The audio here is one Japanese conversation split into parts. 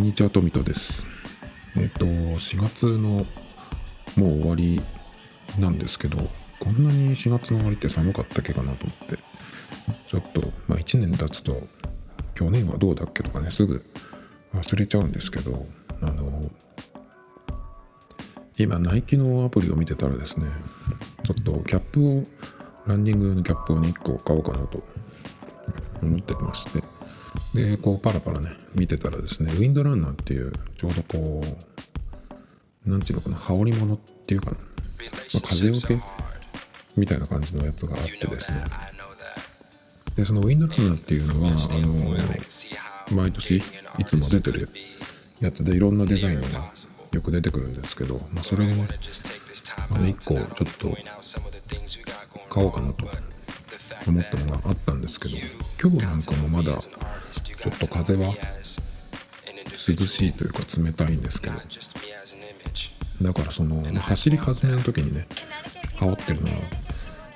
んにちは、トミトです。えっ、と、4月のもう終わりなんですけど、こんなに4月の終わりって寒かったっけかなと思って、ちょっと、まあ1年経つと、去年はどうだっけとかね、すぐ忘れちゃうんですけど、あの、今、ナイキのアプリを見てたらですね、ちょっとキャップを、ランニング用のキャップをね、1個買おうかなと思ってまして、で、こうパラパラね、見てたらですね、ウィンドランナーっていう、ちょうどこう、なんていうのかな、羽織物っていうかな、まあ、風よけみたいな感じのやつがあってですね、で、そのウィンドランナーっていうのは、あの、毎年いつも出てるやつ。でいろんなデザインがよく出てくるんですけど、まあ、それでね、あの1個ちょっと買おうかなと思ったのがあったんですけど、今日なんかもまだちょっと風は涼しいというか冷たいんですけど、だからその、まあ走り始めの時にね、羽織ってるのは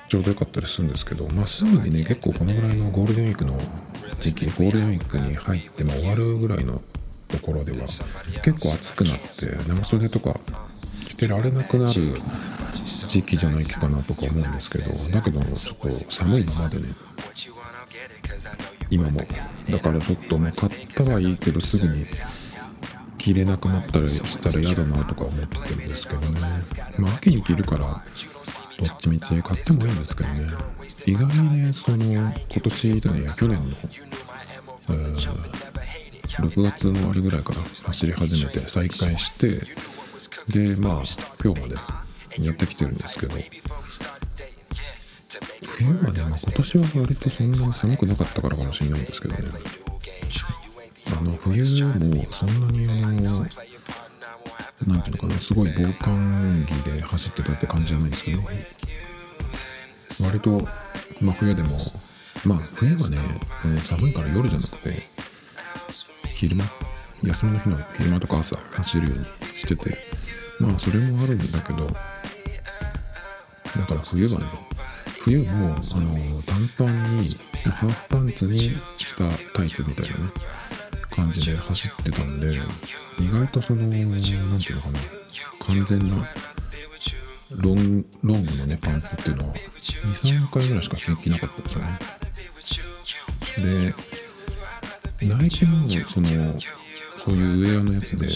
ちょうどよかったりするんですけど、まあ、すぐにね、結構このぐらいのゴールデンウィークの時期、ゴールデンウィークに入っても終わるぐらいのところでは結構暑くなって、長袖とか着てられなくなる時期じゃないかなとか思うんですけど、だけどちょっと寒いままでね、今も。だからちょっとね、買ったはいいけど、すぐに着れなくなったりしたら嫌だなとか思ってるんですけどね。まあ、秋に着るから、どっちみち買ってもいいんですけどね。意外にね、その、今年じゃないや、去年の、6月の終わりぐらいから走り始めて再開して、で、まあ、今日までやってきてるんですけど、冬はね、ま、今年は割とそんなに寒くなかったからかもしれないんですけどね。あの、冬もそんなにあの、なんていうのかな、すごい防寒着で走ってたって感じじゃないんですけど、割と真冬でも、まあ冬はね、寒いから夜じゃなくて、昼間、休みの日の昼間とか朝走るようにしてて、まあそれもあるんだけど、だから冬はね、冬もあの短パンにハーフパンツにしたタイツみたいなね感じで走ってたんで意外とそのなんていうのかな完全なロンロングのねパンツっていうのは23回ぐらいしか着なかったんですよね。でナイキのそのそういうウェアのやつで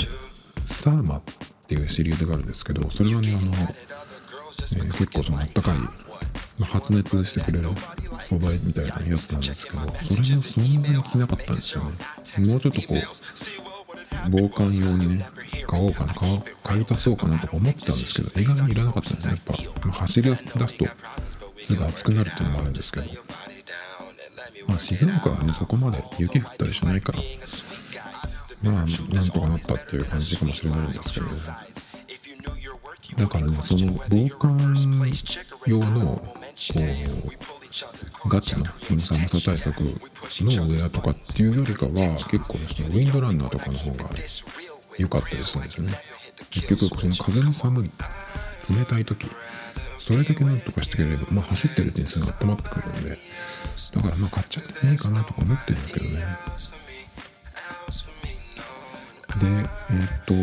サーマっていうシリーズがあるんですけどそれはねあの、えー結構そのあったかいまあ発熱してくれる素材みたいなやつなんですけど、それもそんなに着なかったんですよね。もうちょっとこう、防寒用にね、買おうかな、買い足そうかなとか思ってたんですけど、意外にいらなかったんですね。やっぱ、走り出すとすぐ暑くなるっていうのもあるんですけど、まあ静岡はね、そこまで雪降ったりしないから、まあ、なんとかなったっていう感じかもしれないんですけど、だからね、その防寒用の、う、ガチの寒さ対策のウェアとかっていうよりかは、結構、そのウィンドランナーとかの方が良かったりするんですよね。結局、その風の寒い、冷たい時、それだけなんとかしてくれれば、まあ走ってるうちにすぐ温まってくるんで、だからまあ買っちゃってもいいかなとか思ってるんですけどね。で、えーっと、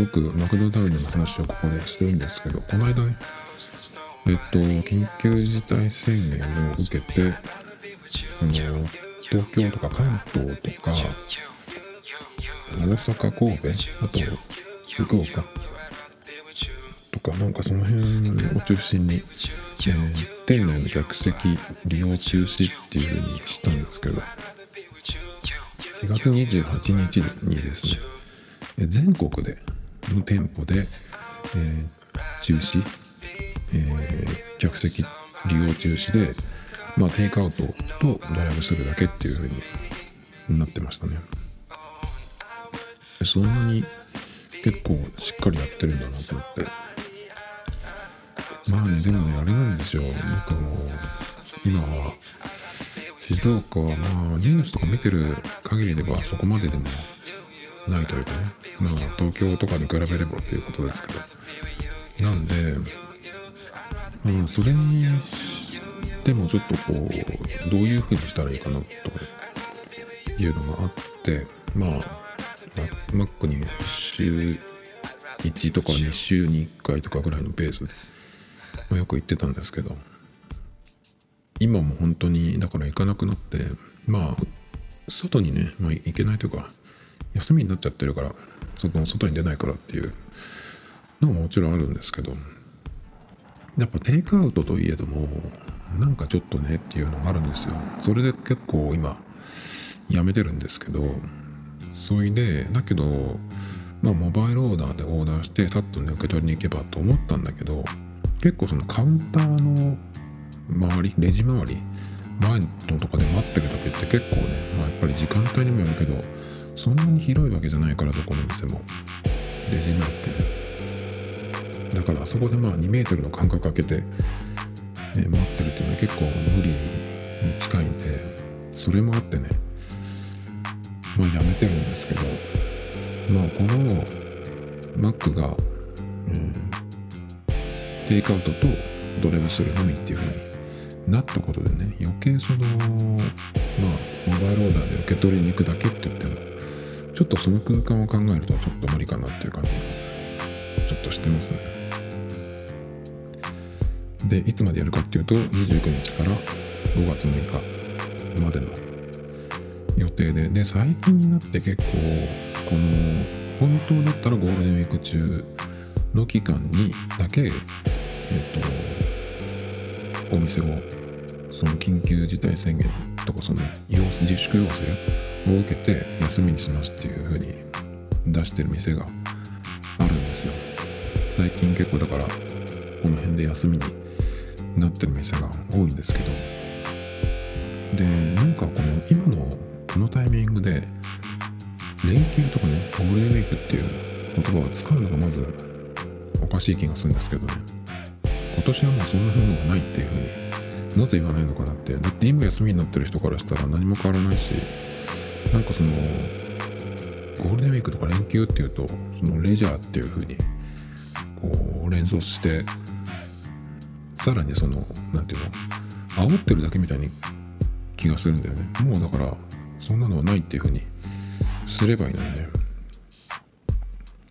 よくマクドナルドの話をここでしてるんですけど、この間ね、えっと、緊急事態宣言を受けて、あの、東京とか関東とか、大阪、神戸、あと、福岡とか、なんかその辺を中心に、えー店内の客席利用中止っていう風にしたんですけど、4月28日にですね、全国での店舗で、えー中止、え客席利用中止で、まあ、テイクアウトとドライブするだけっていう風になってましたね。そんなに結構しっかりやってるんだなと思って。まあね、でもね、あれなんですよ。僕も、今は、静岡はまあ、ニュースとか見てる限りではそこまででもないというかね。まあ、東京とかに比べればっていうことですけど。なんで、まあ、それにしてもちょっとこう、どういう風にしたらいいかなというのがあって、まあ Mac に週1とか2週に1回とかぐらいのペースで、まあ、よく行ってたんですけど今も本当にだから行かなくなってまあ外にね、まあ、行けないというか休みになっちゃってるから外外に出ないからっていうのももちろんあるんですけどやっぱテイクアウトといえどもなんかちょっとねっていうのがあるんですよ。それで結構今やめてるんですけどそれでだけどまあモバイルオーダーでオーダーしてさっとね受け取りに行けばと思ったんだけど結構そのカウンターの周りレジ周り前のとかで待ってるだけって結構ね、まあ、やっぱり時間帯にもよるけどそんなに広いわけじゃないからどこの店も。レジになってね。だからそこでまあ2メートルの間隔空けて、えー、待ってるっていうのは結構無理に近いんでそれもあってねまあやめてるんですけどまあこの Mac が、うん、テイクアウトとドライブスルーのみっていうふうになったことでね余計そのまあモバイルオーダーで受け取りに行くだけって言ってもちょっとその空間を考えるとちょっと無理かなっていう感じちょっとしてますね。でいつまでやるかっていうと29日から5月6日までの予定で。で最近になって結構この本当だったらゴールデンウィーク中の期間にだけえっ、とお店をその緊急事態宣言とかその要自粛要請を受けて休みにしますっていう風に出してる店があるんですよ。最近結構だからこの辺で休みになってる店が多いんですけど。でなんかこの今のこのタイミングで連休とかねゴールデンウィークっていう言葉を使うのがまずおかしい気がするんですけどね今年はもうそんなものがないっていうふうになぜ言わないのかなってだって今休みになってる人からしたら何も変わらないしなんかそのゴールデンウィークとか連休っていうとそのレジャーっていうふうにこう連想してさらにその何て言うの？煽ってるだけみたいに気がするんだよね。もうだからそんなのはないっていうふうにすればいいのにね。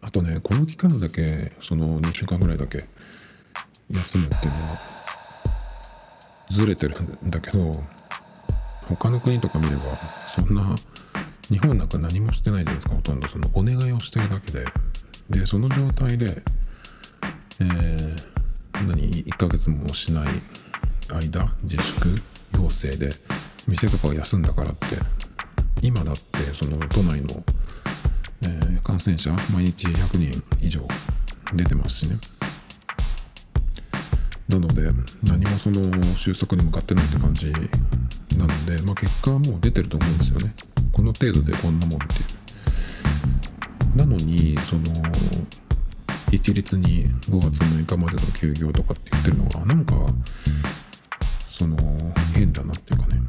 あとねこの期間だけその2週間ぐらいだけ休むっていうのはずれてるんだけど他の国とか見ればそんな日本なんか何もしてないじゃないですかほとんど。そのお願いをしてるだけで。でその状態でえー、何1ヶ月もしない間自粛要請で店とかを休んだからって。今だってその都内の、えー、感染者毎日100人以上出てますしね。なので何もその収束に向かってないって感じなので、まあ、結果はもう出てると思うんですよね。この程度でこんなもんっていう。なのにその一律に5月6日までの休業とかって言ってるのはなんかその変だなっていうかね。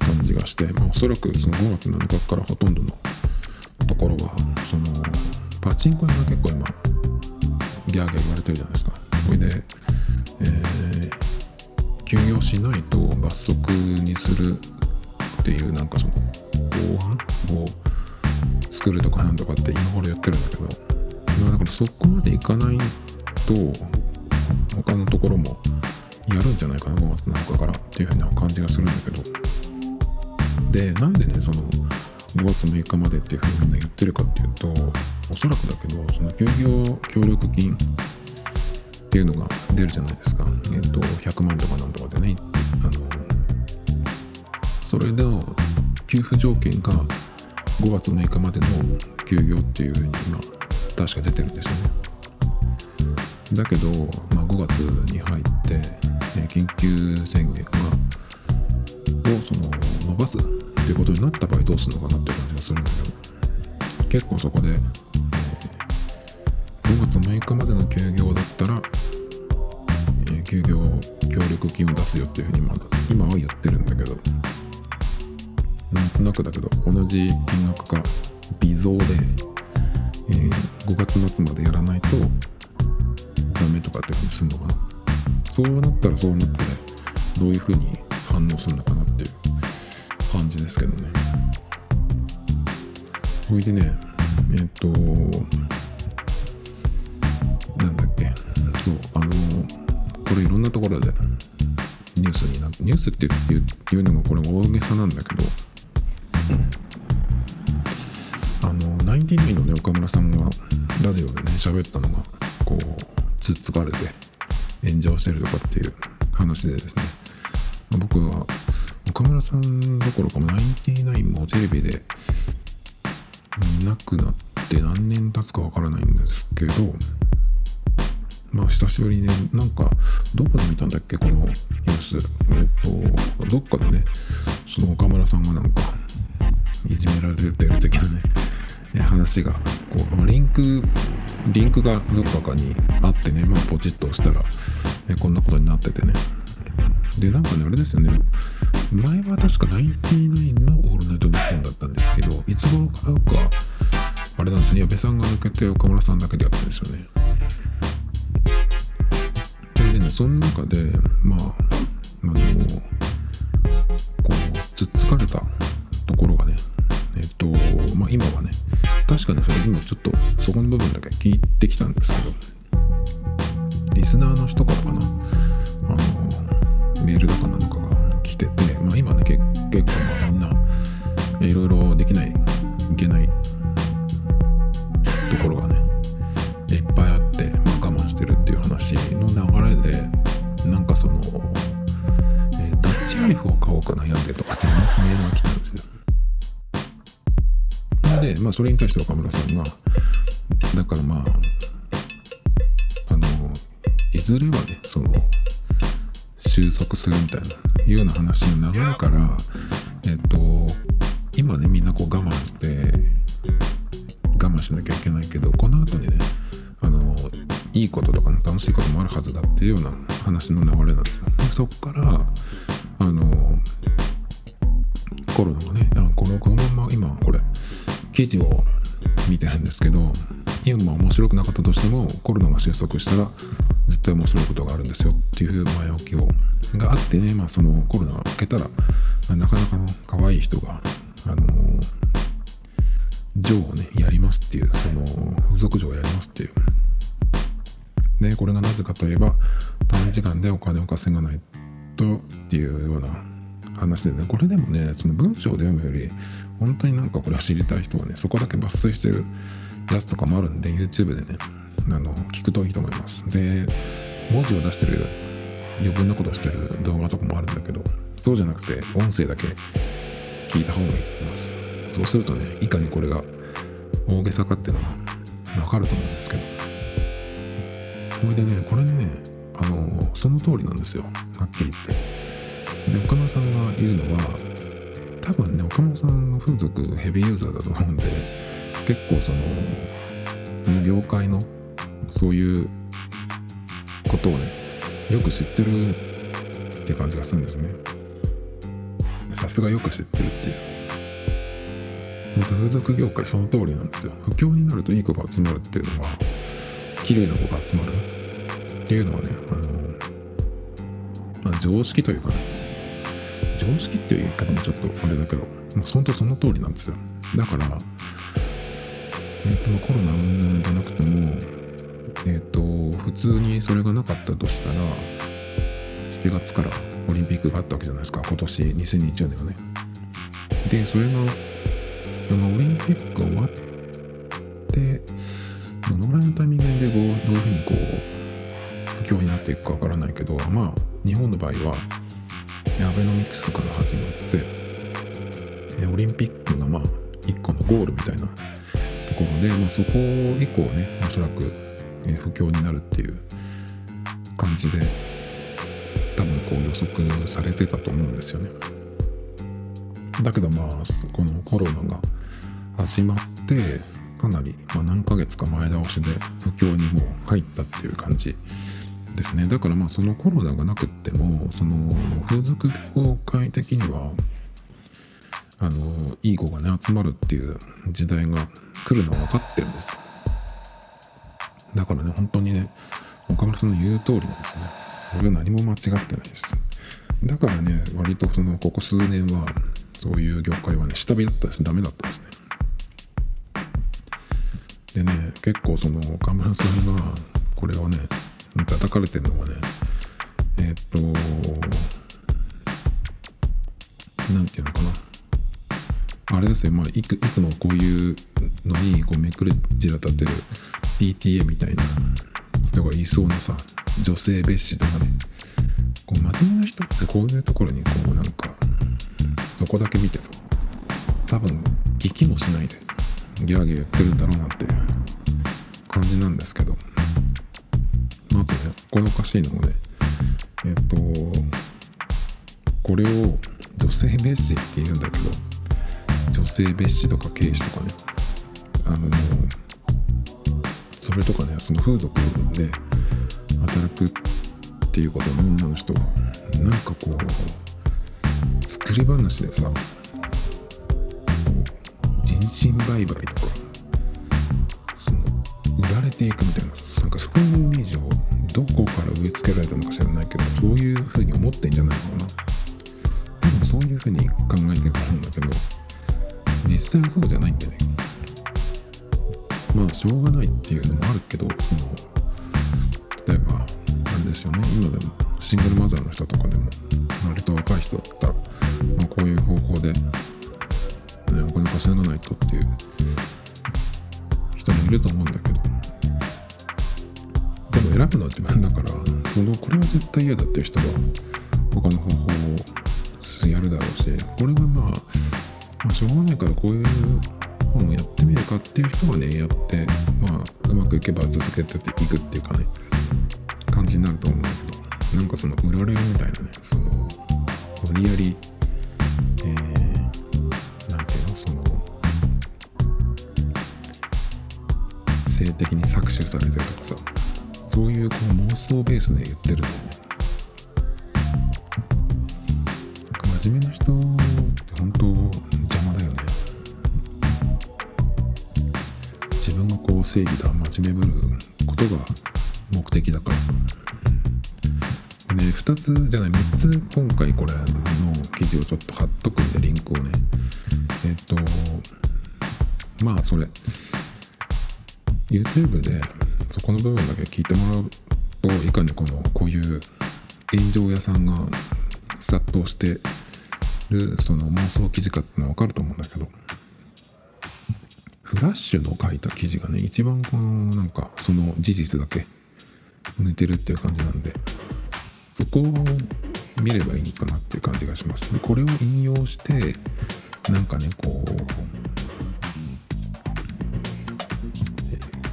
感じがして、まあ、おそらくその5月7日からほとんどのところはそのパチンコ屋が結構今ギャーギャー言われてるじゃないですか。それで、え、休業しないと罰則にするっていうなんかその法案を作るとかなんとかって今頃やってるんだけど、まあ、だからそこまでいかないと他のところもやるんじゃないかな5月7日からっていうふうな感じがするんだけど。でなんでねその5月6日までっていうふうにみんな言ってるかっていうとおそらくだけどその休業協力金っていうのが出るじゃないですか。えっと100万とかなんとかでねあのそれの給付条件が5月6日までの休業っていうふうに今確か出てるんですよね。だけど、まあ、5月に入って、え緊急宣言がをその伸ばすっていうことになった場合どうするのかなっていう感じがするんだけど結構そこで、えー、5月6日までの休業だったら、えー、休業協力金を出すよっていうふうに今今は言ってるんだけどなんとなくだけど同じ金額か微増で、えー、5月末までやらないとダメとかっていうふうにするのかな。そうなったらそうなってどういうふうに反応するのかなっていう感じですけどね。ほいでねえっとなんだっけ。そうあのこれいろんなところでニュースになってニュースっていうのがこれ大げさなんだけどンティナインのね岡村さんがラジオでね喋ったのがこうつっつかれて炎上してるとかっていう話でですね。ま僕は岡村さんどころかナインティナインもテレビでいなくなって何年経つかわからないんですけどまあ久しぶりにねなんかどこで見たんだっけこのニュース。えっとどっかでねその岡村さんがなんかいじめられてる的なね話がこうリンクリンクがどっかにあってね、まあ、ポチッと押したらえこんなことになっててね。でなんかねあれですよね。前は確かナインティナインのオールナイトニッポンだったんですけどいつ頃からかあれなんですね。矢部さんが抜けて岡村さんだけでやったんですよね。でねその中でまああのこうつっつかれたところがねえっとまあ今はね確かにそれ今ちょっとそこの部分だけ聞いてきたんですけどリスナーの人からかなあのメールだかなのかが来てて、まあ、今ね結構まあみんないろいろできないいけないところがねいっぱいあって、まあ、我慢してるっていう話の流れでなんかその、えー、ダッチライフを買おうか悩んでとかって、メールが来たんですよ。で、まあ、それに対して岡村さんがだからまああのいずれはねその収束するみたいないうような話の流れからえっと今ねみんなこう我慢して我慢しなきゃいけないけどこの後にねあのいいこととか、ね、楽しいこともあるはずだっていうような話の流れなんですよ。でそこからあのコロナがねあこのこのまま今これ記事を見てるんですけど今面白くなかったとしてもコロナが収束したら絶対面白いことがあるんですよっていう前置きをがあってね、まあ、そのコロナが明けたら、なかなかの可愛い人が、あのー、ジョーをねやりますっていうその付属嬢をやりますっていう。でこれがなぜかといえば短時間でお金を稼がないとっていうような話でねこれでもねその文章で読むより本当になんかこれを知りたい人はねそこだけ抜粋してるやつとかもあるんで YouTube でねあの聞くといいと思います。で文字を出してる余分なことしてる動画とかもあるんだけどそうじゃなくて音声だけ聞いた方がいいと思います。そうするとねいかにこれが大げさかっていうのがわかると思うんですけど。これでねこれねあのその通りなんですよ。はっきり言って。で岡村さんが言うのは多分ね岡村さんの風俗ヘビーユーザーだと思うんで結構その業界のそういうことをねよく知ってるって感じがするんですね。さすがよく知ってるっていう。風俗業界その通りなんですよ。不況になるといい子が集まるっていうのは綺麗な子が集まるっていうのはねあの、まあ、常識というかね常識っていう言い方もちょっとあれだけど、まあ、本当その通りなんですよ。だからえっ、ー、とコロナ云々じゃなくてもえっ、ー、と普通にそれがなかったとしたら7月からオリンピックがあったわけじゃないですか。今年2020年はね。でそれがそのオリンピックが終わってどのぐらいのタイミングでどういうふうにこう不況になっていくかわからないけどまあ日本の場合はアベノミクスから始まってオリンピックがまあ一個のゴールみたいなところで、まあ、そこ以降ねおそらくえ不況になるっていう感じで多分こう予測されてたと思うんですよね。だけどまあこのコロナが始まってかなり、まあ、何ヶ月か前倒しで不況にもう入ったっていう感じですねだからまあそのコロナがなくってもその風俗業界的にはあのいい子がね集まるっていう時代が来るのは分かってるんですだからね、本当にね、岡村さんの言う通りなんですね。俺は何も間違ってないです。だからね、割とその、ここ数年は、そういう業界はね、下火だったです。ダメだったですね。でね結構その岡村さんがこれをね叩かれてるのがね。えー、っとなんていうのかな。あれですよ。まあいくいつもこういうのにこうめくれじら立てる PTA みたいな人がいそうなさ女性蔑視とかね。こう真面目な人ってこういうところにこうなんかそこだけ見てさ多分聞きもしないでギャーギャー言ってるんだろうなって感じなんですけど。これおかしいのもねえっとこれを女性蔑視って言うんだけど女性蔑視とか軽視とかねあのそれとかねその風俗で働くっていうことの女の人はなんかこう作り話でさ人身売買とかその売られていくみたいななんかそういうどこから植え付けられたのか知らないけどそういうふうに思ってんじゃないのかな。でもそういうふうに考えてると思うんだけど実際はそうじゃないんだよね。まあしょうがないっていうのもあるけどその例えばあれですよね。今でもシングルマザーの人とかでも割と若い人だったら、まあ、こういう方法で、ね、お金稼がないとっていう人もいると思うんだけど。選ぶのは自分だからそのこれは絶対嫌だっていう人は他の方法をやるだろうしこれはまあ、まあ、しょうがないからこういう本をやってみるかっていう人はねやってまあうまくいけば続けていくっていうかね感じになると思うんだけどなんかその売られるみたいなねその無理やりえー、なんていうのその性的に搾取されてるとかさそういうこう妄想ベースで言ってるんだよね。なんか真面目な人って本当邪魔だよね。自分がこう正義だ真面目ぶることが目的だから。で2つじゃない3つ今回これの記事をちょっと貼っとくんでリンクをね。えっとまあそれ。YouTube でこの部分だけ聞いてもらうといかにこのこういう炎上屋さんが殺到してるその妄想記事かってのは分かると思うんだけどフラッシュの書いた記事がね一番このなんかその事実だけ抜いてるっていう感じなんでそこを見ればいいのかなっていう感じがします。でこれを引用してなんかねこう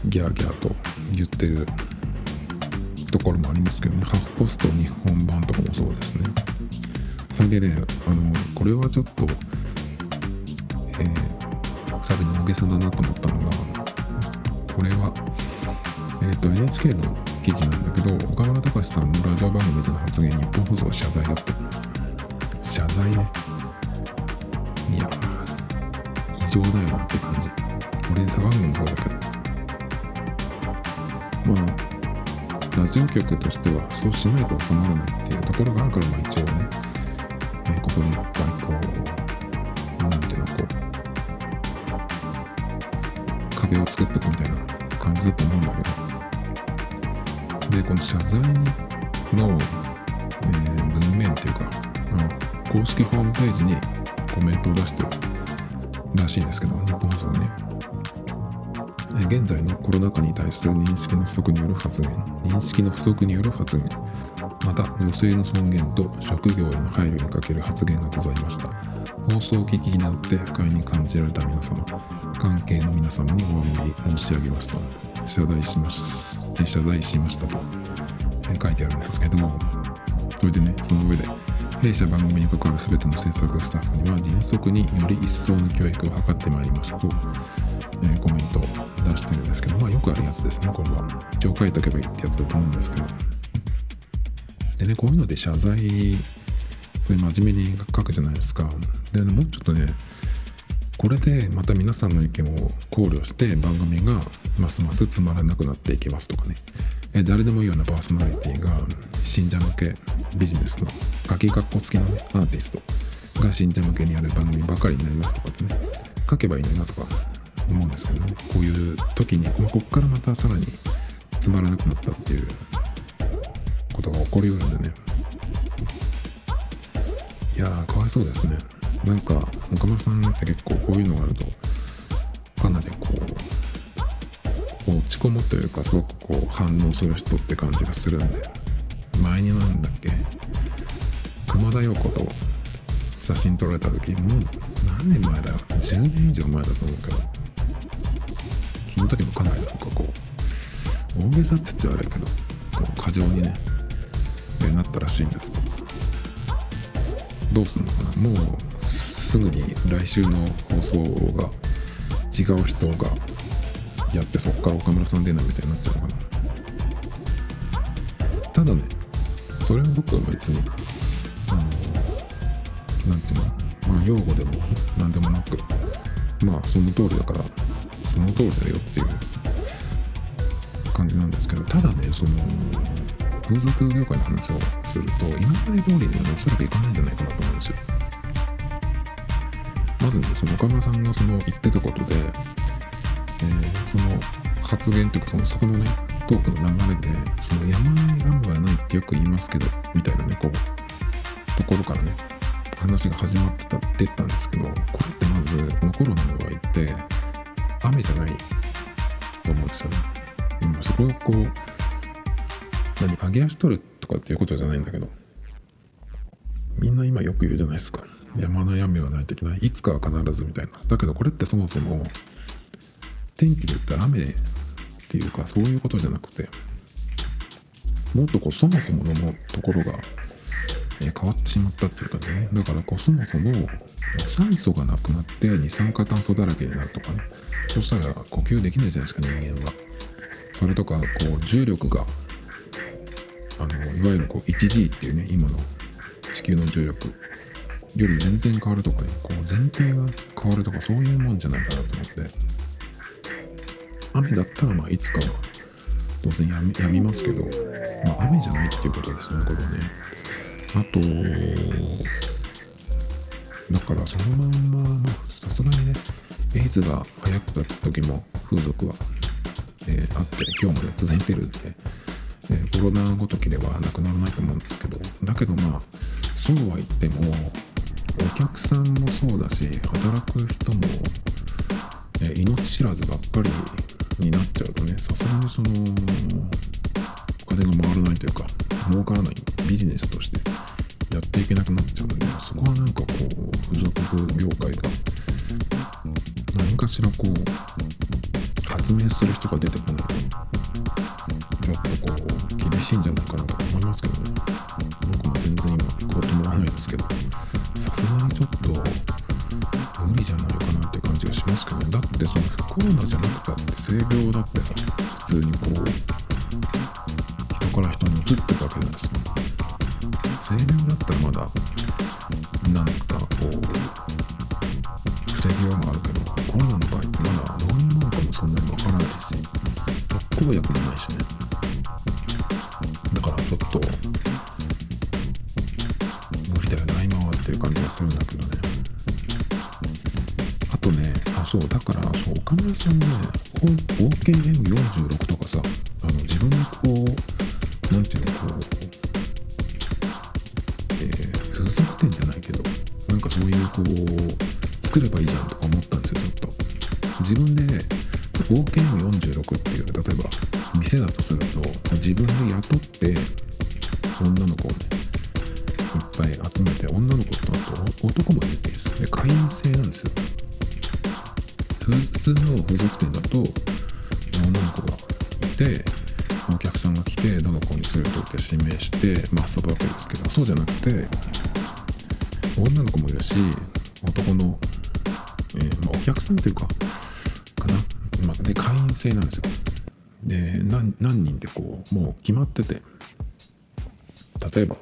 ギャーギャーと言ってるところもありますけどね。ハーフポスト日本版とかもそうですね。ほんでねあのこれはちょっとえー、さらに大げさだなと思ったのがこれはえっ、ー、と NHK の記事なんだけど岡村隆史さんのラジオ番組での発言日本放送は謝罪だって謝罪ね。いや異常だよなって感じ。俺騒ぐのもそうだけど。まあラジオ局としてはそうしないと収まらないっていうところがあるからまあ一応ね、えー、ここにいっぱいこうなんていうのこう壁を作っていくみたいな感じだと思うんだけどでこの謝罪の、えー、文面っていうか、公式ホームページにコメントを出してるらしいんですけど日本放送ね。現在のコロナ禍に対する認識の不足による発言認識の不足による発言また女性の尊厳と職業への配慮にかける発言がございました。放送を聞きになって不快に感じられた皆様関係の皆様にお詫び申し上げますと謝罪します謝罪しましたと書いてあるんですけどもそれでねその上で弊社番組に関わる全ての制作スタッフには迅速により一層の教育を図ってまいりますとえー、コメントを出してるんですけど、まあよくあるやつですね、これは。一応書いとけばいいってやつだと思うんですけど。でね、こういうので謝罪、そういう真面目に書くじゃないですか。で、ね、もうちょっとね、これでまた皆さんの意見を考慮して番組がますますつまらなくなっていきますとかね。え誰でもいいようなパーソナリティが信者向けビジネスの鍵括弧付きの、ね、アーティストが信者向けにやる番組ばかりになりますとかってね書けばいいのになとか思うんですけどね。こういう時に、まあ、こっからまたさらにつまらなくなったっていうことが起こりうるんでね。いやーかわいそうですね。なんか岡村さんって結構こういうのがあるとかなりこう落ち込むというかすごくこう反応する人って感じがするんで。前になんだっけ。熊田曜子と写真撮られた時もう何年前だよ10年以上前だと思うけど。その時もかなりなんかこう大げさって言っちゃ悪いけどこう過剰にねなったらしいんですどうするのかな。もうすぐに来週の放送が違う人がやってそっから岡村さん出ないみたいになっちゃうのかな。ただねそれは僕は別にあのなんていうのまあ用語でも何でもなくまあその通りだからその通りだよっていう感じなんですけどただねその風俗業界の話をすると今まで通りにはおそらくいかないんじゃないかなと思うんですよ。まずねその岡村さんがその言ってたことで、えー、その発言というかそのそこのねトークの流れでその山ない雨はないってよく言いますけどみたいなねこうところからね話が始まってたって言ったんですけどこれってまずこのコロナの場合って雨じゃないと思うんですよね。うん、そこをこう何上げ足取るとかっていうことじゃないんだけど。みんな今よく言うじゃないですか。山の闇はない的ないつかは必ずみたいな。だけどこれってそもそも天気で言ったら雨っていうかそういうことじゃなくてもっとこうそもそものところが、え変わってしまったっていうかね。だからこうそもそも酸素がなくなって二酸化炭素だらけになるとかね。そしたら呼吸できないじゃないですか人間は。それとかこう重力があのいわゆるこう 1G っていうね今の地球の重力。より全然変わるとかね。こう前提が変わるとかそういうもんじゃないかなと思って。雨だったらまあいつかは当然やみますけど、まあ、雨じゃないっていうことですねこれはね。あとだからそのまんまさすがにねエイズが流行った時も風俗は、えー、あって今日まで続いてるんでえコロナごときではなくならないと思うんですけどだけどまあそうは言ってもお客さんもそうだし働く人も、え命知らずばっかりになっちゃうとねさすがにその金が回らないというか儲からないビジネスとしてやっていけなくなっちゃうのでそこはなんかこう付属業界が何かしらこう発明する人が出てこないとちょっとこう厳しいんじゃないかなと思いますけどね。僕も全然今行こうと思わないですけどさすがにちょっと無理じゃないかなって感じがしますけどね。だってそのコロナじゃなくたって性病だってさ普通にこうこうもう決まってて。例えば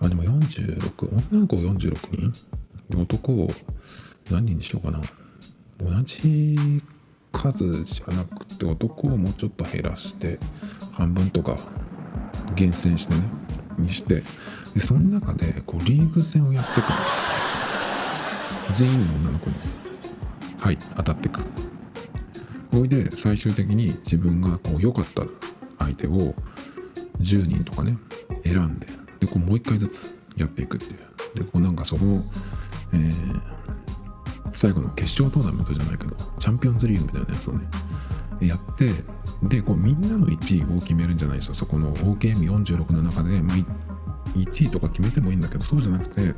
あでも46女の子46人？で男を何人にしようかな。同じ数じゃなくて男をもうちょっと減らして半分とか厳選してねにして。でその中でこうリーグ戦をやっていくんです全員の女の子に。はい当たっていく。おいで最終的に自分がこう良かった相手を10人とかね選んででこうもう一回ずつやっていくっていう。でこうなんかその、えー、最後の決勝トーナメントじゃないけどチャンピオンズリーグみたいなやつをねやってでこうみんなの1位を決めるんじゃないですよ。そこの OKM46 の中で、まあ、1位とか決めてもいいんだけどそうじゃなくて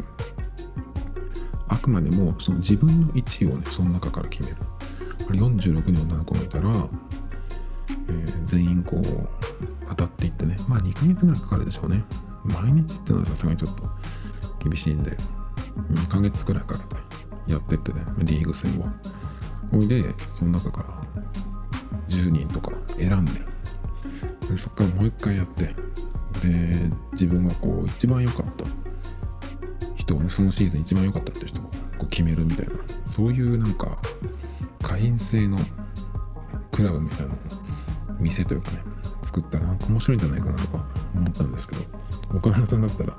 あくまでもその自分の1位をねその中から決める。46人女の子がいたら、えー、全員こう当たっていってね。まあ2ヶ月ぐらいかかるでしょうね。毎日っていうのはさすがにちょっと厳しいんで。2ヶ月ぐらいからやってってね。リーグ戦を。おいでその中から10人とか選んで。でそっからもう一回やって。で自分がこう一番良かった。人をねそのシーズン一番良かったっていう人をこう決めるみたいな。そういうなんか会員制のクラブみたいなの店というかね作ったらなんか面白いんじゃないかなとか思ったんですけど岡村さんだったら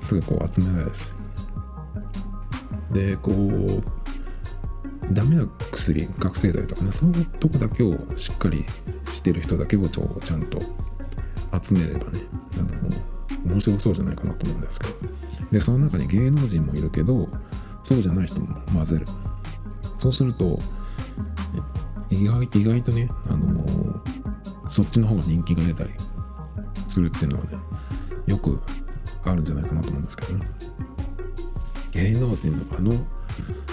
すぐこう集められるし。でこうダメな薬覚醒剤とかねそういうとこだけをしっかりしてる人だけをちゃんと集めればねあの面白そうじゃないかなと思うんですけど。でその中に芸能人もいるけどそうじゃない人も混ぜる。そうすると意外意外とね、あのそっちの方が人気が出たりするっていうのはねよくあるんじゃないかなと思うんですけどね。芸能人のあの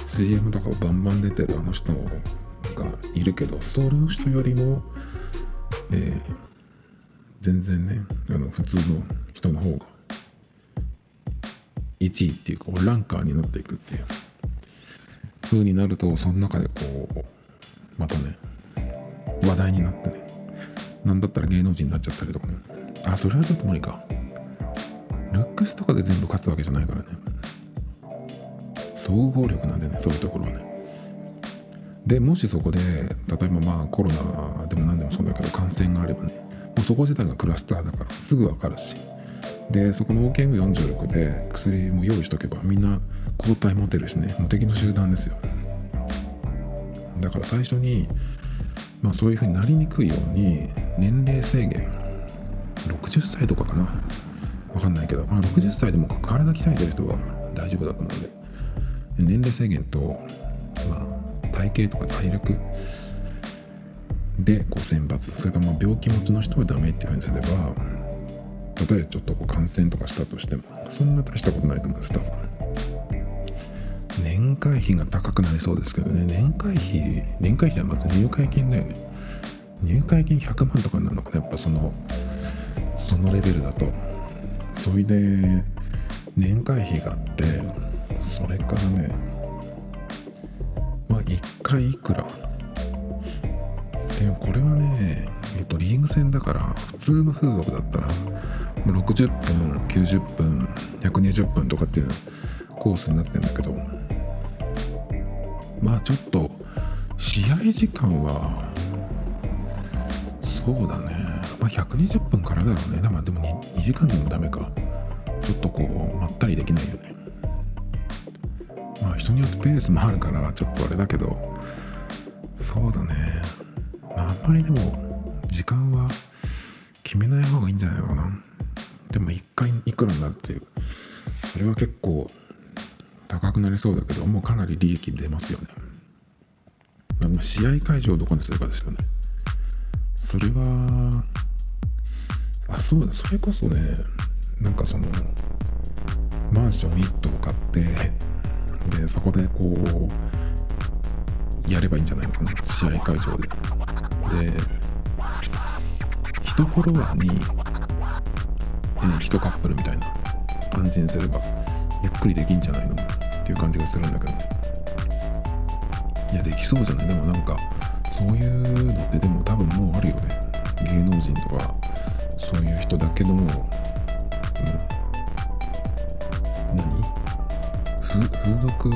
CM とかをバンバン出てるあの人がいるけどその人よりも、えー、全然ねあの普通の人の方が1位っていうかランカーになっていくっていう。風になるとその中でこうまたね話題になってねなんだったら芸能人になっちゃったりとかね。あそれはちょっと無理か。ルックスとかで全部勝つわけじゃないからね。総合力なんでねそういうところはね。でもしそこで例えばまあコロナでも何でもそうだけど感染があればねもうそこ自体がクラスターだからすぐ分かるし。でそこの OKM46 で薬も用意しとけばみんな抗体持てるしね。もう敵の集団ですよ。だから最初にまあそういうふうになりにくいように年齢制限。60歳とかかな。わかんないけど、まあ、60歳でも体鍛えてる人は大丈夫だと思うんで。年齢制限と、まあ、体型とか体力でこう選抜。それからまあ病気持ちの人はダメっていうふうにすれば例えばちょっとこう感染とかしたとしてもそんな大したことないと思うんです多分。年会費が高くなりそうですけどね。年会費年会費はまず入会金だよね。入会金100万とかになるのかな。やっぱそのそのレベルだと。それで年会費があってそれからねまあ1回いくら。でもこれはねえっとリーグ戦だから普通の風俗だったら60分90分120分とかっていうコースになってるんだけど。まあちょっと試合時間はそうだね。まあ120分からだろうね。まあでも 2, 2時間でもダメか。ちょっとこうまったりできないよね。まあ人によってペースもあるからちょっとあれだけど。そうだね、まあ、あんまりでも時間は決めない方がいいんじゃないのかな。でも1回いくらになるっていう。それは結構高くなりそうだけどもうかなり利益出ますよね。試合会場をどこにするかですよね。それはあそうだそれこそねなんかそのマンション1棟買ってでそこでこうやればいいんじゃないのかな試合会場で。で1フォロワーに、えー、1カップルみたいな感じにすればゆっくりできんじゃないの？ていう感じがするんだけど。いやできそうじゃない？でもなんかそういうのってでも多分もうあるよね。芸能人とかそういう人だけども、うん、何？風俗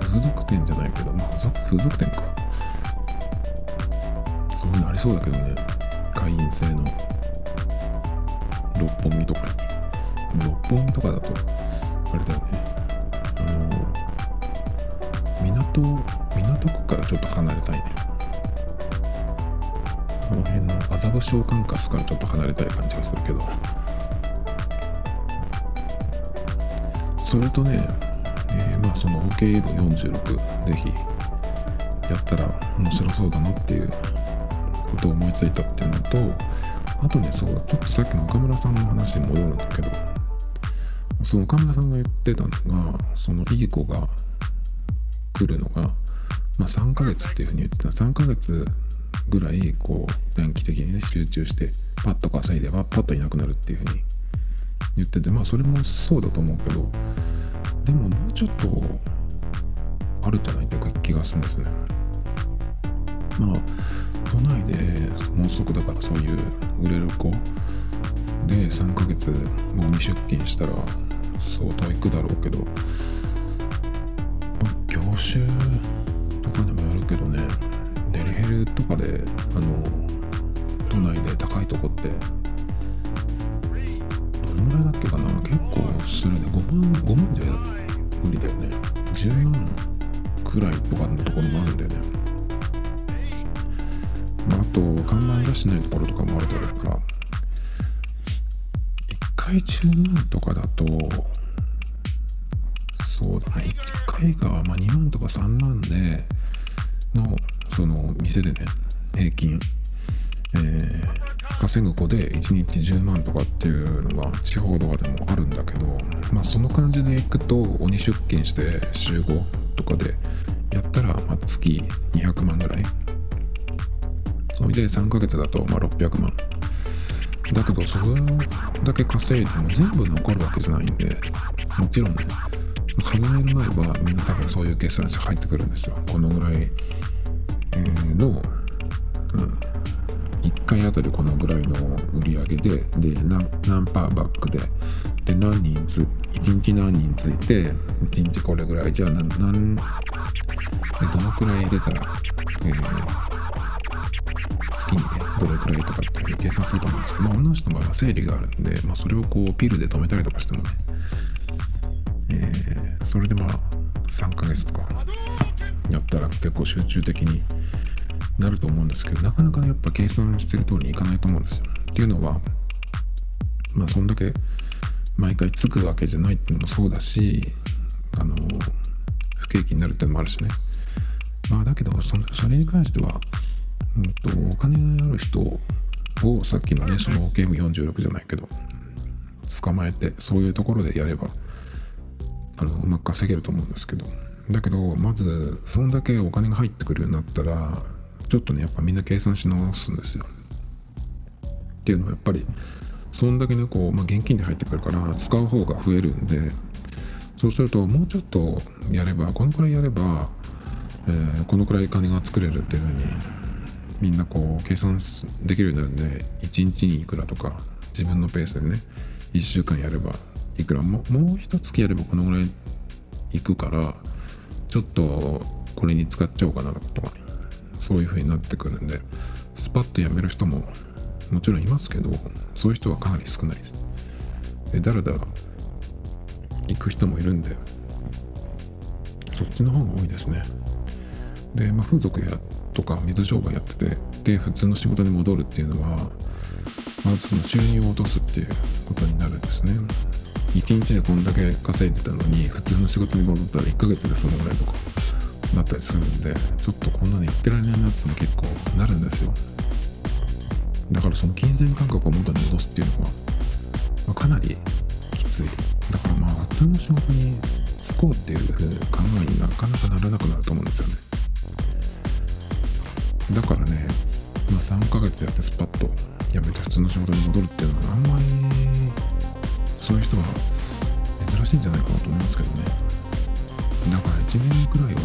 風俗店じゃないけどまあ風俗店か。そういうのありそうだけどね。会員制の六本木とかに。六本木とかだとあれだよね。からちょっと離れたいねこの辺の麻布召喚カスからちょっと離れたい感じがするけど。それとね、えー、まあその OK46 ぜひやったら面白そうだなっていうことを思いついたっていうのとあとねそうちょっとさっきの岡村さんの話に戻るんだけどその岡村さんが言ってたのがそのいい子が来るのが、まあ、3ヶ月っていうふうに言ってた。3ヶ月ぐらいこう短期的にね集中してパッと稼いではパッといなくなるっていうふうに言っててまあそれもそうだと思うけどでももうちょっとあるんじゃないっていう気がするんですね。まあ都内でもうすぐだからそういう売れる子で3ヶ月もうに出勤したら相当行くだろうけど、まあ、業種デリヘルとかであの都内で高いとこってどのぐらいだっけかな？結構するね。5万5万じゃ無理だよね。10万くらいとかのところもあるんだよね。まあ、あと看板出してないところとかもあるだろうから。1回10万とかだとそうだね。1回がまあ2万とか3万でのその店でね平均、えー、稼ぐ子で1日10万とかっていうのが地方とかでもあるんだけどまあその感じでいくと鬼出勤して週5とかでやったらま月200万ぐらい。それで3ヶ月だとま600万。だけどそれだけ稼いでも全部残るわけじゃないんでもちろんね始める前はみんな多分そういう計算して入ってくるんですよ。このぐらいの、うん、1回あたりこのぐらいの売り上げでで何パーバックで。で何人つ1日何人ついて1日これぐらいじゃあ何何どのくらい入れたら、えー月にねどれくらいとかっていう計算すると思うんですけど、まあ、女の人の場合は生理があるんで、まあ、それをこうピルで止めたりとかしてもね、えー、それでまあ3ヶ月とか。やったら結構集中的になると思うんですけどなかなかねやっぱ計算してる通りにいかないと思うんですよ。っていうのはまあそんだけ毎回つくわけじゃないっていうのもそうだしあの不景気になるっていうのもあるしねまあだけどそそれに関しては、うんと、お金がある人をさっきのねそのゲーム46じゃないけど捕まえてそういうところでやればあのうまく稼げると思うんですけどだけどまずそんだけお金が入ってくるようになったらちょっとねやっぱみんな計算し直すんですよ。っていうのはやっぱりそんだけねこう、まあ、現金で入ってくるから使う方が増えるんでそうするともうちょっとやればこのくらいやれば、えー、このくらい金が作れるっていうふうにみんなこう計算できるようになるんで1日にいくらとか自分のペースでね1週間やればいくらももう一月やればこのぐらいいくからちょっとこれに使っちゃおうかなとか、そういう風になってくるんでスパッとやめる人ももちろんいますけどそういう人はかなり少ないです。でだらだら行く人もいるんでそっちの方が多いですね。で、まあ、風俗やとか水商売やっててで普通の仕事に戻るっていうのはまずその収入を落とすっていうことになるんですね。1日でこんだけ稼いでたのに普通の仕事に戻ったら1ヶ月でそのぐらいとかなったりするんでちょっとこんなの言ってられないなっても結構なるんですよ。だからその金銭感覚を元に戻すっていうのは、まあ、かなりきつい。だからまあ普通の仕事に就こうっていう考えになかなかならなくなると思うんですよね。だからね、まあ、3ヶ月やってスパッと辞めて普通の仕事に戻るっていうのはあんまりそういう人は珍しいんじゃないかなと思いますけどね。だから1年くらいは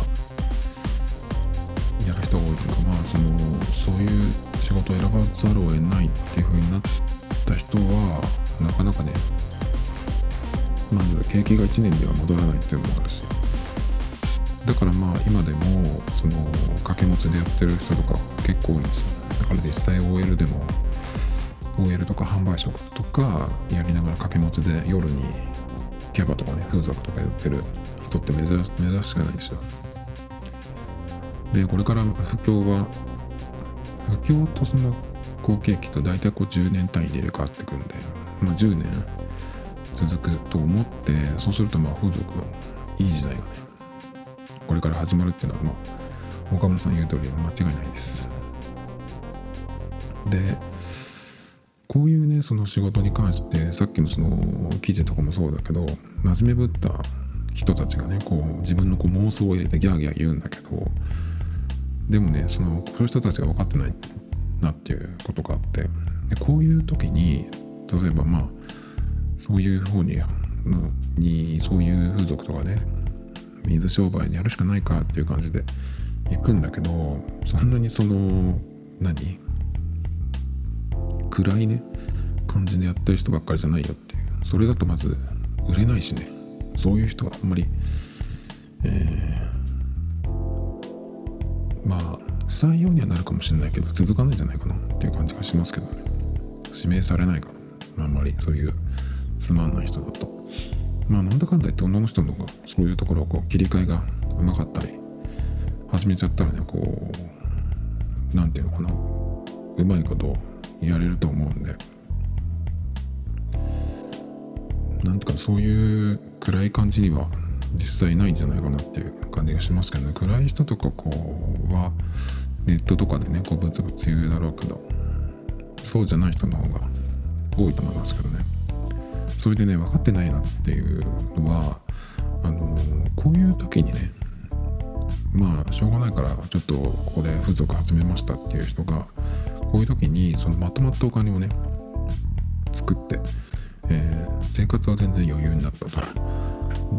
やる人が多いというかまあそのそういう仕事を選ばざるを得ないっていう風になった人はなかなかねまず景気が1年では戻らないっていうのもあるし。だからまあ今でもその掛け持ちでやってる人とか結構多いんですよ。だから実際 OL でも OL とか販売職とかやりながら掛け持ちで夜にキャバとかね風俗とかやってる人って珍しくないんですよ。でこれから不況は不況とその行景気と大体こう10年単位で入れ替わってくんで、まあ、10年続くと思ってそうするとまあ風俗のいい時代がねこれから始まるっていうのはもう岡村さん言う通り間違いないです。でこういうねその仕事に関してさっきのその記事とかもそうだけど真面目ぶった人たちがねこう自分のこう妄想を入れてギャーギャー言うんだけどでもねそのそういう人たちが分かってないなっていうことがあってでこういう時に例えばまあそういう方ににそういう風俗とかね水商売にやるしかないかっていう感じで行くんだけどそんなにその何？暗いね。感じでやってる人ばっかりじゃないよっていう。それだとまず売れないしね。そういう人はあんまりえー、まあ採用にはなるかもしれないけど続かないんじゃないかなっていう感じがしますけどね。指名されないからあんまりそういうつまんない人だと。まあなんだかんだ言って女の人の方がそういうところをこう切り替えがうまかったり始めちゃったらねこう何て言うのかな。うまいことやれると思うんで。なんとかそういう暗い感じには実際ないんじゃないかなっていう感じがしますけどね。暗い人とかこうはネットとかでねこうブツブツ言うだろうけどそうじゃない人の方が多いと思いますけどね。それでね分かってないなっていうのはあのこういう時にねまあしょうがないからちょっとここで風俗始めましたっていう人がこういう時にそのまとまったお金をね作って、えー、生活は全然余裕になったと。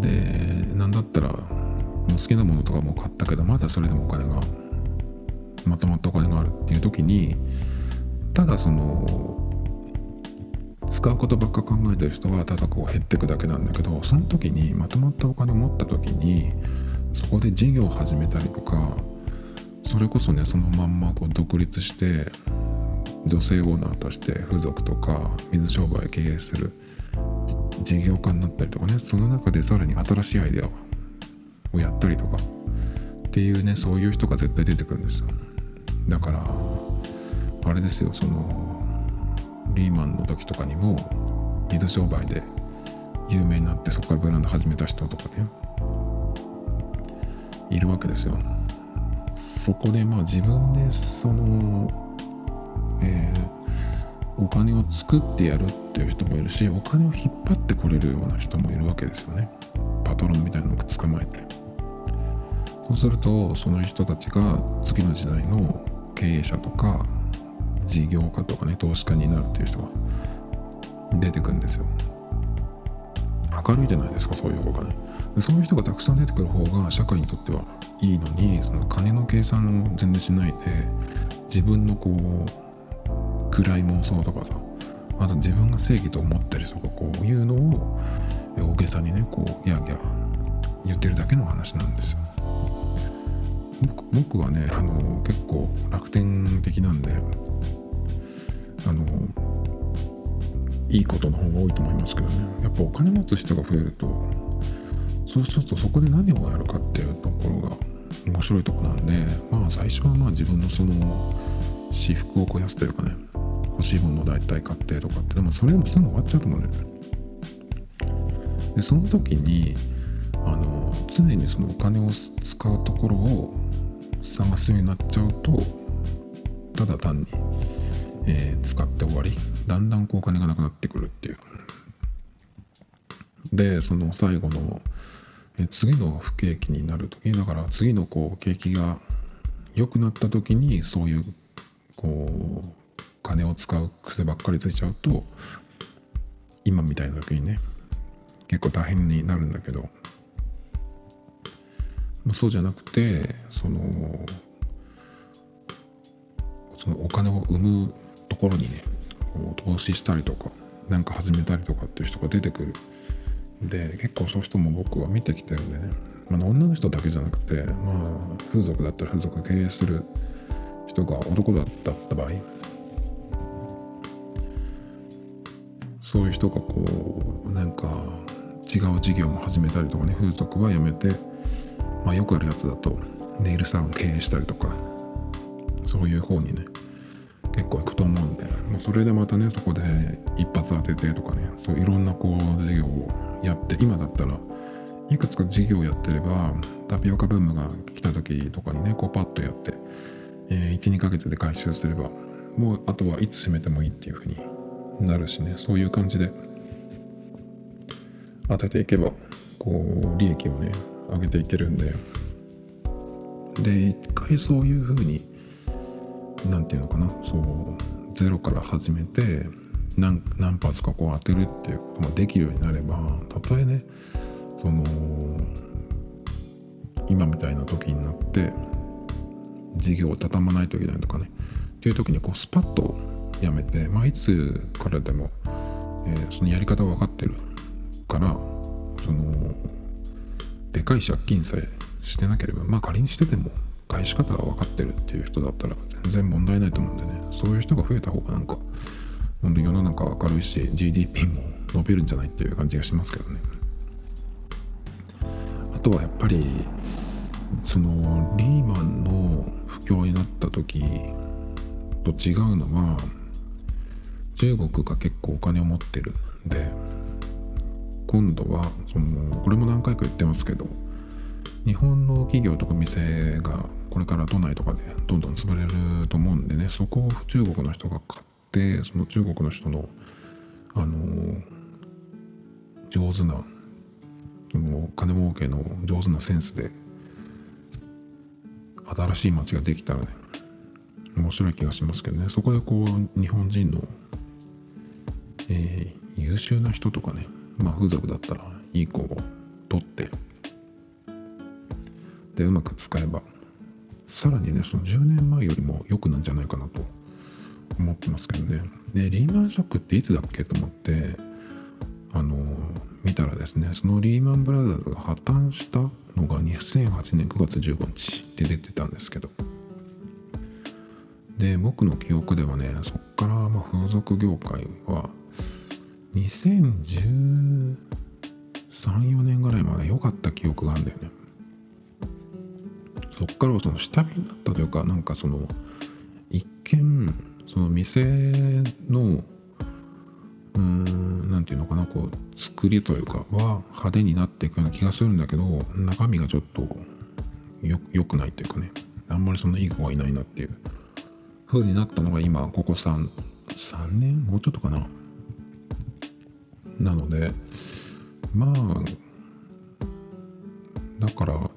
でなんだったら好きなものとかも買ったけどまだそれでもお金がまとまったお金があるっていう時にただその使うことばっか考えてる人はただこう減っていくだけなんだけどその時にまとまったお金を持った時にそこで事業を始めたりとかそれこそねそのまんまこう独立して女性オーナーとして風俗とか水商売を経営する事業家になったりとかね。その中でさらに新しいアイデアをやったりとかっていうねそういう人が絶対出てくるんですよ。だからあれですよそのリーマンの時とかにも水商売で有名になってそこからブランド始めた人とかねいるわけですよ。そこでまあ自分でそのえーお金を作ってやるっていう人もいるしお金を引っ張ってこれるような人もいるわけですよね。パトロンみたいなのを捕まえて。そうするとその人たちが次の時代の経営者とか事業家とかね投資家になるっていう人が出てくるんですよ。明るいじゃないですかそういう方がね。そういう人がたくさん出てくる方が社会にとってはいいのにその金の計算を全然しないで自分のこう暗い妄想とかさあと自分が正義と思ったりとかこういうのを大げさにねこうギャーギャー言ってるだけの話なんですよ。僕はねあの結構楽天的なんであのいいことの方が多いと思いますけどね。やっぱお金持つ人が増えるとそうするとそこで何をやるかっていうところが面白いとこなんでまあ最初はまあ自分のその私服を肥やすというかね欲しいものを大体買ってとかってでもそれでもすぐ終わっちゃうと思うんだよ。ねでその時にあの常にそのお金を使うところを探すようになっちゃうとただ単に、えー、使って終わり。だんだんこうお金がなくなってくるっていう。でその最後の、えー、次の不景気になる時だから次のこう景気が良くなった時にそういうこう金を使う癖ばっかりついちゃうと今みたいな時にね結構大変になるんだけど、そうじゃなくてそのそのお金を生むところにね投資したりとか何か始めたりとかっていう人が出てくる。で結構そういう人も僕は見てきてるんでね、まあ、女の人だけじゃなくてまあ風俗だったら風俗経営する人が男だった場合そういう人がこうなんか違う事業も始めたりとかね風俗はやめて、まあ、よくあるやつだとネイルサロン経営したりとかそういう方にね結構いくと思うんで、まあ、それでまたねそこで一発当ててとかねそういろんなこう事業をやって今だったらいくつか事業やってればタピオカブームが来た時とかにねこうパッとやって、えー、12ヶ月で回収すればもうあとはいつ閉めてもいいっていう風になるしね。そういう感じで当てていけばこう利益をね上げていけるんで。で一回そういう風に何て言うのかな。そうゼロから始めて何何発かこう当てるっていうこともできるようになればたとえねその今みたいな時になって事業を畳まないといけないとかね。っていう時にこうスパッとやめて、まあ、いつからでも、えー、そのやり方が分かってるからそのでかい借金さえしてなければまあ仮にしてても返し方が分かってるっていう人だったら全然問題ないと思うんでね。そういう人が増えた方がなんか本当に世の中明るいし GDP も伸びるんじゃないっていう感じがしますけどね。あとはやっぱりそのリーマンの不況になった時と違うのは中国が結構お金を持ってるんで今度はそのこれも何回か言ってますけど日本の企業とか店がこれから都内とかでどんどん潰れると思うんでねそこを中国の人が買ってその中国の人のあの上手なその金儲けの上手なセンスで新しい街ができたらね面白い気がしますけどね。そこでこう日本人のえー、優秀な人とかね、まあ、風俗だったらいい子を取ってでうまく使えばさらにねその10年前よりも良くなんじゃないかなと思ってますけどね。でリーマンショックっていつだっけと思ってあの見たらですねそのリーマンブラザーズが破綻したのが2008年9月15日って出てたんですけど。で僕の記憶ではねそっからま風俗業界は2013、4年ぐらいまで良かった記憶があるんだよね。そっからはその下火になったというか、なんかその、一見、その店の、うーん、なんていうのかな、こう、作りというかは派手になっていくような気がするんだけど、中身がちょっとよ良くないというかね、あんまりそんないい子がいないなっていう風になったのが今、ここ3、3年もうちょっとかな？なのでまあだから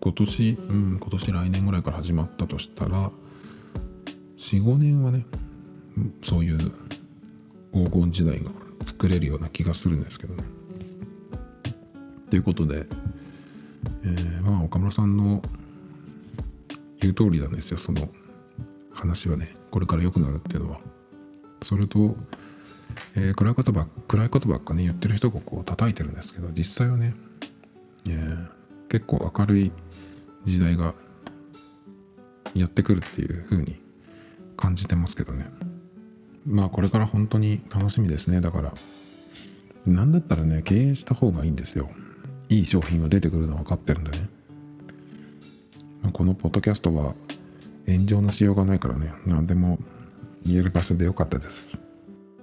今年うん今年来年ぐらいから始まったとしたら45年はねそういう黄金時代が作れるような気がするんですけどね。ということで、えー、まあ岡村さんの言う通りなんですよその話はねこれから良くなるっていうのは。それとえー、暗いことば暗いことばっかね言ってる人がこう叩いてるんですけど実際はね、えー、結構明るい時代がやってくるっていう風に感じてますけどね。まあこれから本当に楽しみですね。だから何だったらね経営した方がいいんですよ。いい商品が出てくるの分かってるんでね。このポッドキャストは炎上のしようがないからね何でも言える場所でよかったです。